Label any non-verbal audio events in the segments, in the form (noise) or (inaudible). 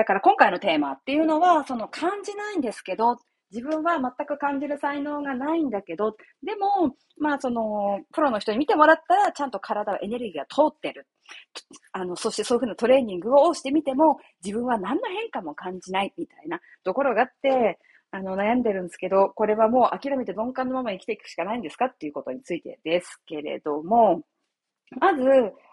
だから今回のテーマっていうのは、その感じないんですけど、自分は全く感じる才能がないんだけど、でも、まあその、プロの人に見てもらったら、ちゃんと体はエネルギーが通ってる。あの、そしてそういうふうなトレーニングをしてみても、自分は何の変化も感じないみたいなところがあって、あの、悩んでるんですけど、これはもう諦めて鈍感のまま生きていくしかないんですかっていうことについてですけれども、まず、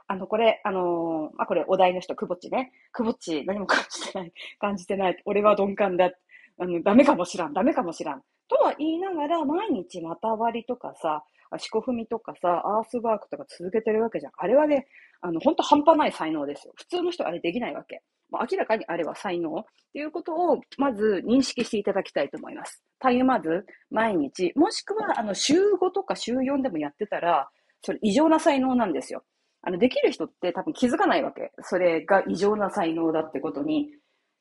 あの、これ、あのー、あ、これ、お題の人、くぼっちね。くぼっち、何も感じてない。(laughs) 感じてない。俺は鈍感だ。あの、ダメかもしらん。ダメかもしらん。とは言いながら、毎日また割りとかさ、四股踏みとかさ、アースワークとか続けてるわけじゃん。あれはね、あの、ほんと半端ない才能ですよ。普通の人あれできないわけ。まあ、明らかにあれは才能っていうことを、まず認識していただきたいと思います。たゆまず、毎日、もしくは、あの、週5とか週4でもやってたら、それ異常な才能なんですよ。あの、できる人って多分気づかないわけ。それが異常な才能だってことに。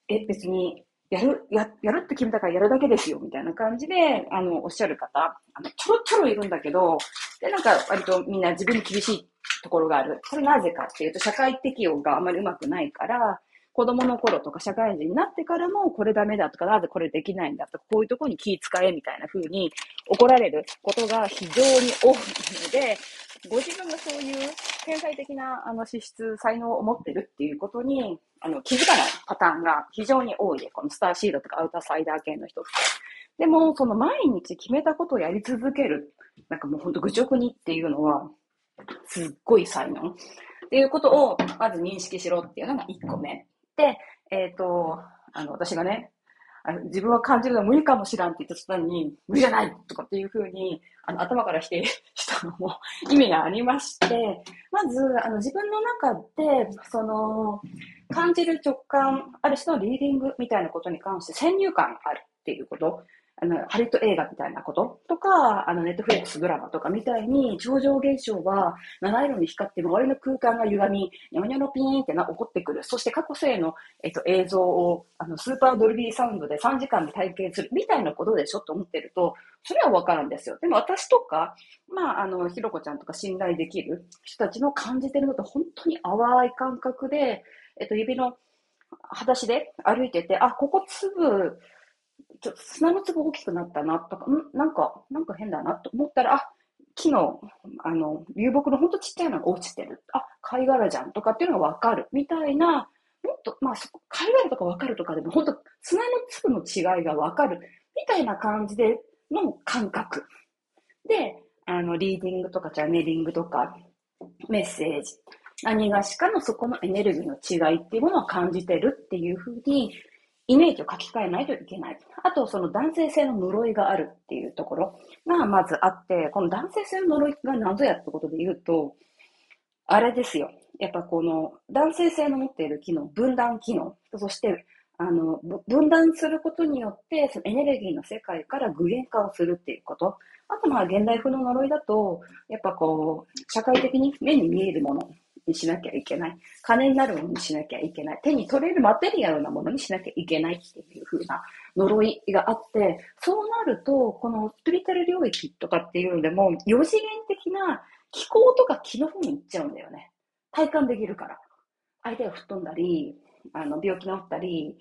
え、別に、やる、や、やるって決めたからやるだけですよ、みたいな感じで、あの、おっしゃる方、あの、ちょろちょろいるんだけど、で、なんか割とみんな自分に厳しいところがある。それなぜかっていうと、社会適応があまりうまくないから、子供の頃とか社会人になってからも、これダメだとか、なぜこれできないんだとか、こういうところに気使えみたいな風に怒られることが非常に多いので、ご自分がそういう天才的なあの資質、才能を持ってるっていうことにあの気づかないパターンが非常に多いで、このスターシードとかアウターサイダー系の人って。でも、その毎日決めたことをやり続ける、なんかもうほんと愚直にっていうのは、すっごい才能。っていうことを、まず認識しろっていうのが1個目。で、えっ、ー、と、あの、私がね、自分は感じるのは無理かもしらんって言った途端に、無理じゃないとかっていうふうに、あの、頭から否定 (laughs) したのも意味がありまして、まず、あの、自分の中で、その、感じる直感、ある種のリーディングみたいなことに関して先入観があるっていうこと。あの、ハリウッド映画みたいなこととか、あの、ネットフリックスドラマとかみたいに、超常現象は七色に光って周りの空間が歪み、ニャニャのピーンってな起こってくる。そして過去性の、えっと、映像を、あの、スーパードルビーサウンドで3時間で体験するみたいなことでしょと思ってると、それはわかるんですよ。でも私とか、まあ、あの、ひろこちゃんとか信頼できる人たちの感じてるのと本当に淡い感覚で、えっと、指の裸足で歩いてて、あ、ここ粒、ちょっと砂の粒大きくなったなとか、ん？なんか、なんか変だなと思ったら、あ、木の、あの、流木のほんとちっちゃいのが落ちてる。あ、貝殻じゃんとかっていうのがわかる。みたいな、もっと、まあ、貝殻とかわかるとかでも、本当砂の粒の違いがわかる。みたいな感じでの感覚。で、あの、リーディングとかチャネリングとか、メッセージ。何がしかのそこのエネルギーの違いっていうものを感じてるっていうふうにイメージを書き換えないといけない。あと、その男性性の呪いがあるっていうところがまずあって、この男性性の呪いが何ぞやってことで言うと、あれですよ。やっぱこの男性性の持っている機能、分断機能、そしてあの分断することによって、そのエネルギーの世界から具現化をするっていうこと。あとまあ現代風の呪いだと、やっぱこう、社会的に目に見えるもの、にしなきゃいけない。金になるものにしなきゃいけない。手に取れるマテリアルなものにしなきゃいけないっていう風な呪いがあって、そうなると、このスピリタル領域とかっていうのでも、4次元的な気候とか気の方に行っちゃうんだよね。体感できるから。相手が吹っ飛んだり、あの、病気治ったり、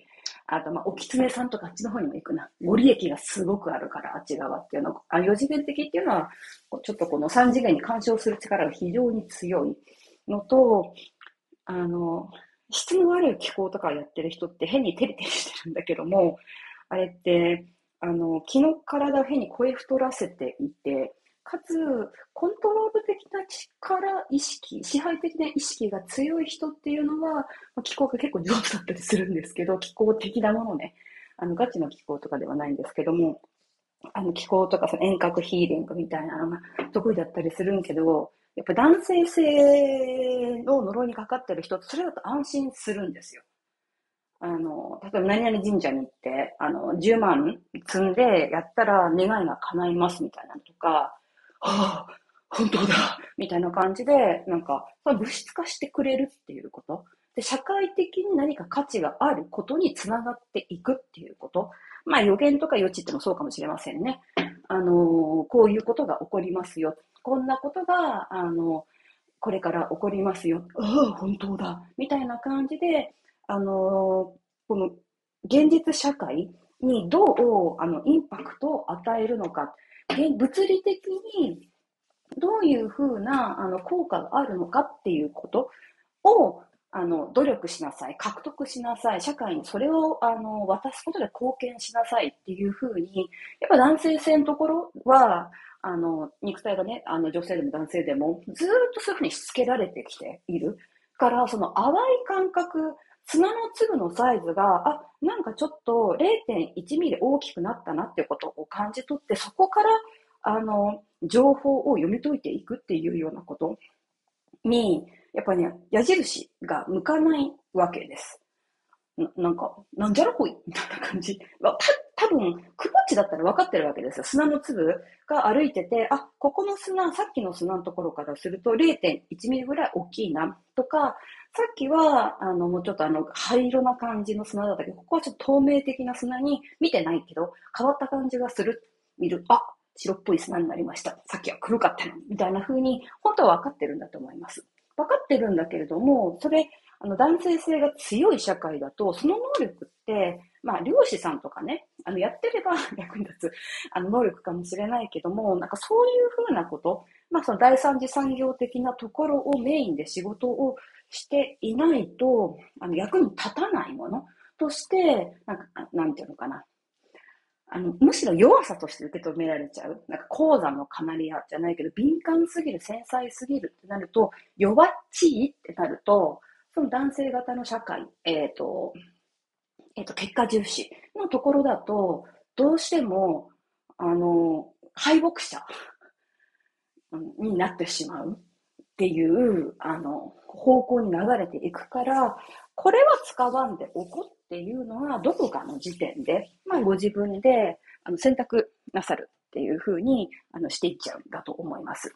あと、まあ、お狐さんとかあっちの方にも行くな。ご利益がすごくあるから、あっち側っていうのは、あ4次元的っていうのは、ちょっとこの3次元に干渉する力が非常に強い。のと、あの、質の悪い気候とかやってる人って変にテリテリしてるんだけども、あれって、あの、気の体を変に声太らせていて、かつ、コントロール的な力、意識、支配的な意識が強い人っていうのは、気候が結構上手だったりするんですけど、気候的なものね。あの、ガチの気候とかではないんですけども、あの、気候とかその遠隔ヒーリングみたいなのが得意だったりするんけど、やっぱ男性性の呪いにかかってる人って、それだと安心するんですよ。あの、例えば何々神社に行って、あの、10万積んでやったら願いが叶いますみたいなのとか、はあ、本当だみたいな感じで、なんか、物質化してくれるっていうこと。で、社会的に何か価値があることにつながっていくっていうこと。まあ予言とか予知ってもそうかもしれませんね。あの、こういうことが起こりますよ。こんなことが、あの、これから起こりますよ。ああ、本当だ。みたいな感じで、あの、この現実社会にどうあのインパクトを与えるのか、物理的にどういうふうなあの効果があるのかっていうことをあの努力しなさい、獲得しなさい、社会にそれをあの渡すことで貢献しなさいっていうふうに、やっぱ男性性のところは、あの肉体がね、あの女性でも男性でもずっとそういうふうにしつけられてきている。から、その淡い感覚、砂の粒のサイズが、あ、なんかちょっと0.1ミリ大きくなったなっていうことを感じ取って、そこから、あの、情報を読み解いていくっていうようなことに、やっぱね、矢印が向かないわけです。ななんか、なんじゃらほいみたいな感じ。た多分、くぼっちだったら分かってるわけですよ。砂の粒が歩いてて、あ、ここの砂、さっきの砂のところからすると0.1ミリぐらい大きいな、とか、さっきは、あの、もうちょっとあの、灰色な感じの砂だったけど、ここはちょっと透明的な砂に見てないけど、変わった感じがする。見る。あ、白っぽい砂になりました。さっきは黒かったの。みたいな風に、本当は分かってるんだと思います。分かってるんだけれども、それ、あの、男性性が強い社会だと、その能力って、まあ、漁師さんとかね、あの、やってれば (laughs) 役に立つ、あの、能力かもしれないけども、なんかそういうふうなこと、まあ、その第三次産業的なところをメインで仕事をしていないと、あの、役に立たないものとして、なんか、なんていうのかな。あの、むしろ弱さとして受け止められちゃう。なんか、鉱山のカナリアじゃないけど、敏感すぎる、繊細すぎるってなると、弱っちいってなると、その男性型の社会、えっ、ー、と、えっ、ー、と、結果重視のところだと、どうしても、あの、敗北者になってしまうっていう、あの、方向に流れていくから、これは使わんでおこっていうのは、どこかの時点で、まあ、ご自分であの選択なさるっていうふうにあのしていっちゃうんだと思います。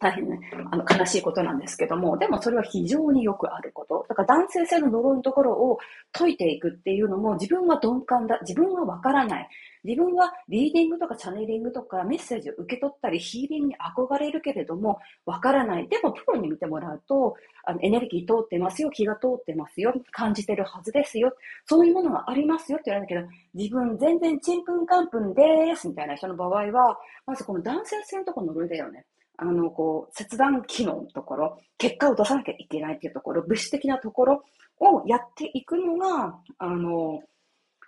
大変ね、あの、悲しいことなんですけども、でもそれは非常によくあること。だから男性性の呪いのところを解いていくっていうのも、自分は鈍感だ、自分はわからない。自分はリーディングとかチャネリングとかメッセージを受け取ったり、ヒーリングに憧れるけれども、わからない。でも、プロに見てもらうと、あのエネルギー通ってますよ、気が通ってますよ、感じてるはずですよ、そういうものがありますよって言われるけど、自分全然ちんぷんかんぷんですみたいな人の場合は、まずこの男性性のところの呪いだよね。あの、こう、切断機能のところ、結果を出さなきゃいけないっていうところ、物質的なところをやっていくのが、あの、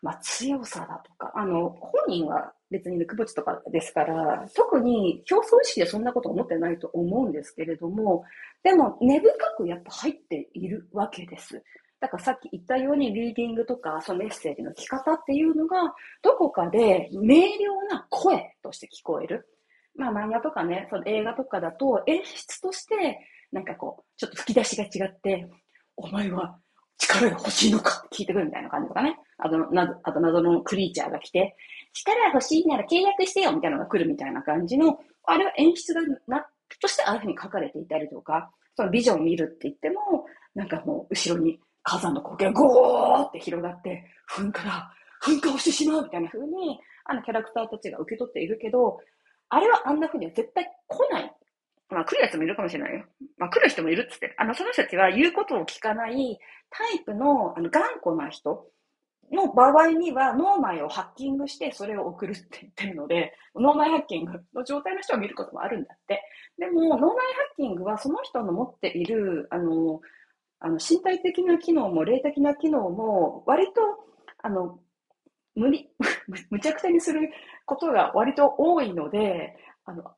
まあ、強さだとか、あの、本人は別にくぼちとかですから、特に表層意識でそんなこと思ってないと思うんですけれども、でも根深くやっぱ入っているわけです。だからさっき言ったようにリーディングとかそのメッセージの聞き方っていうのがどこかで明瞭な声として聞こえる。まあ漫画とかね、その映画とかだと演出として、なんかこう、ちょっと吹き出しが違って、お前は力が欲しいのか聞いてくるみたいな感じとかね。あと、なあと謎のクリーチャーが来て、力が欲しいなら契約してよみたいなのが来るみたいな感じの、あれは演出がな、としてああいうふうに書かれていたりとか、そのビジョンを見るって言っても、なんかもう後ろに火山の光景がゴーって広がって、噴火だ噴火をしてしまうみたいな風に、あのキャラクターたちが受け取っているけど、あれはあんな風には絶対来ない。まあ来るやつもいるかもしれないよ。まあ来る人もいるっつって。あの、その人たちは言うことを聞かないタイプの、あの、頑固な人の場合には、脳内をハッキングしてそれを送るって言ってるので、脳内ハッキングの状態の人を見ることもあるんだって。でも、脳内ハッキングはその人の持っている、あの、あの身体的な機能も霊的な機能も、割と、あの、無理、(laughs) むちゃくちゃにすることが割と多いので、あの、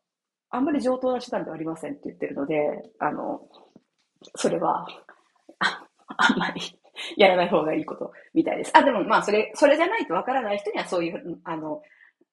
あんまり上等な手段ではありませんって言ってるので、あの、それは、ああんまりやらない方がいいことみたいです。あ、でもまあ、それ、それじゃないとわからない人にはそういう、あの、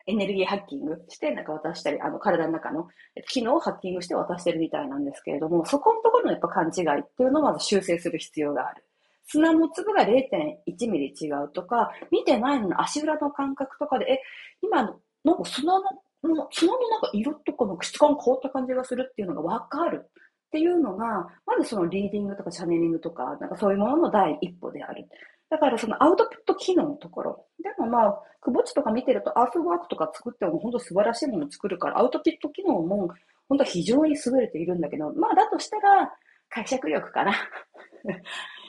エネルギーハッキングして、なんか渡したり、あの、体の中の機能をハッキングして渡してるみたいなんですけれども、そこのところのやっぱ勘違いっていうのをまず修正する必要がある。砂の粒が0.1ミリ違うとか、見てないのの足裏の感覚とかで、え、今、なんか砂の、もう砂のなんか色とかの質感変わった感じがするっていうのがわかるっていうのが、まずそのリーディングとかチャネリングとか、なんかそういうものの第一歩である。だからそのアウトプット機能のところ。でもまあ、くぼちとか見てるとアースワークとか作っても本当素晴らしいもの作るから、アウトプット機能も本当非常に優れているんだけど、まあだとしたら解釈力かな。(laughs)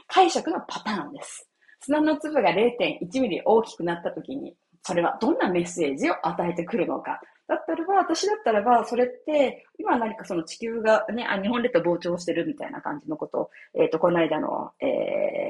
解釈のパターンです。砂の粒が0.1ミリ大きくなった時に、それはどんなメッセージを与えてくるのか。だったらば、私だったらば、それって、今何かその地球がね、あ、日本列島膨張してるみたいな感じのことを、えっ、ー、と、この間の、え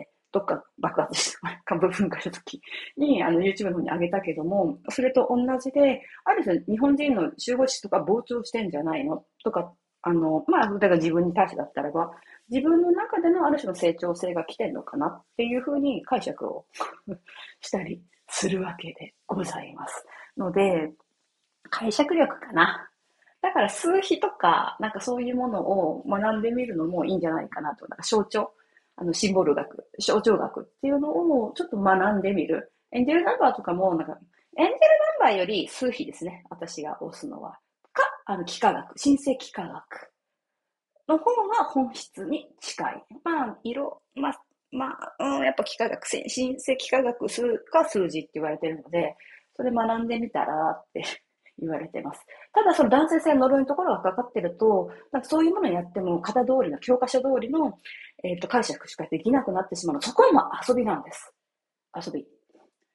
ー、どっか爆発した、株噴火した時に、あの、YouTube の方に上げたけども、それと同じで、ある種日本人の集合地とか膨張してんじゃないの？とか、あの、まあ、だから自分に対してだったらば、自分の中でのある種の成長性が来てんのかな？っていうふうに解釈を (laughs) したりするわけでございます。ので、解釈力かな。だから数比とか、なんかそういうものを学んでみるのもいいんじゃないかなと。なんか象徴、あの、シンボル学、象徴学っていうのをちょっと学んでみる。エンジェルナンバーとかも、なんか、エンジェルナンバーより数比ですね。私が押すのは。か、あの、幾何学、新世幾何学の方が本質に近い。まあ、色、まあ、まあ、うん、やっぱ幾何学、新世幾何学数か数字って言われてるので、それ学んでみたらって言われてます。ただその男性性の呪いのところがかかってると、なんかそういうものをやっても型通りの、教科書通りの、えっ、ー、と解釈しかできなくなってしまうの。そこも遊びなんです。遊び。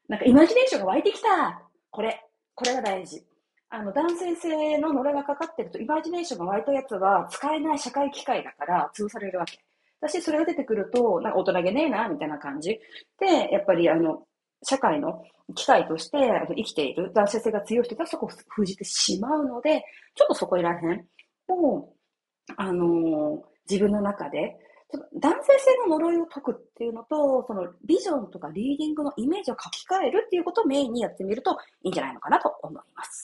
なんかイマジネーションが湧いてきたこれ、これが大事。あの、男性性の呪いがかかってると、イマジネーションが湧いたやつは使えない社会機械だから潰されるわけ。私、それが出てくると、なんか大人げねえな、みたいな感じ。で、やっぱりあの、社会の機会として生きている男性性が強い人がそこを封じてしまうので、ちょっとそこら辺を、あのー、自分の中で、男性性の呪いを解くっていうのと、そのビジョンとかリーディングのイメージを書き換えるっていうことをメインにやってみるといいんじゃないのかなと思います。